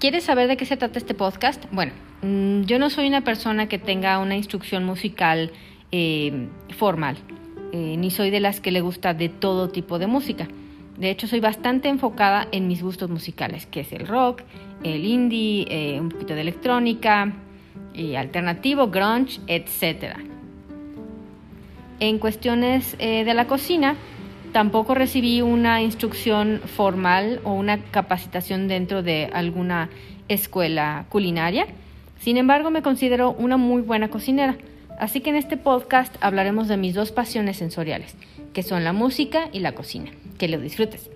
¿Quieres saber de qué se trata este podcast? Bueno, mm, yo no soy una persona que tenga una instrucción musical eh, formal, eh, ni soy de las que le gusta de todo tipo de música. De hecho, soy bastante enfocada en mis gustos musicales, que es el rock, el indie, eh, un poquito de electrónica, alternativo, grunge, etc. En cuestiones de la cocina, Tampoco recibí una instrucción formal o una capacitación dentro de alguna escuela culinaria. Sin embargo, me considero una muy buena cocinera. Así que en este podcast hablaremos de mis dos pasiones sensoriales, que son la música y la cocina. Que lo disfrutes.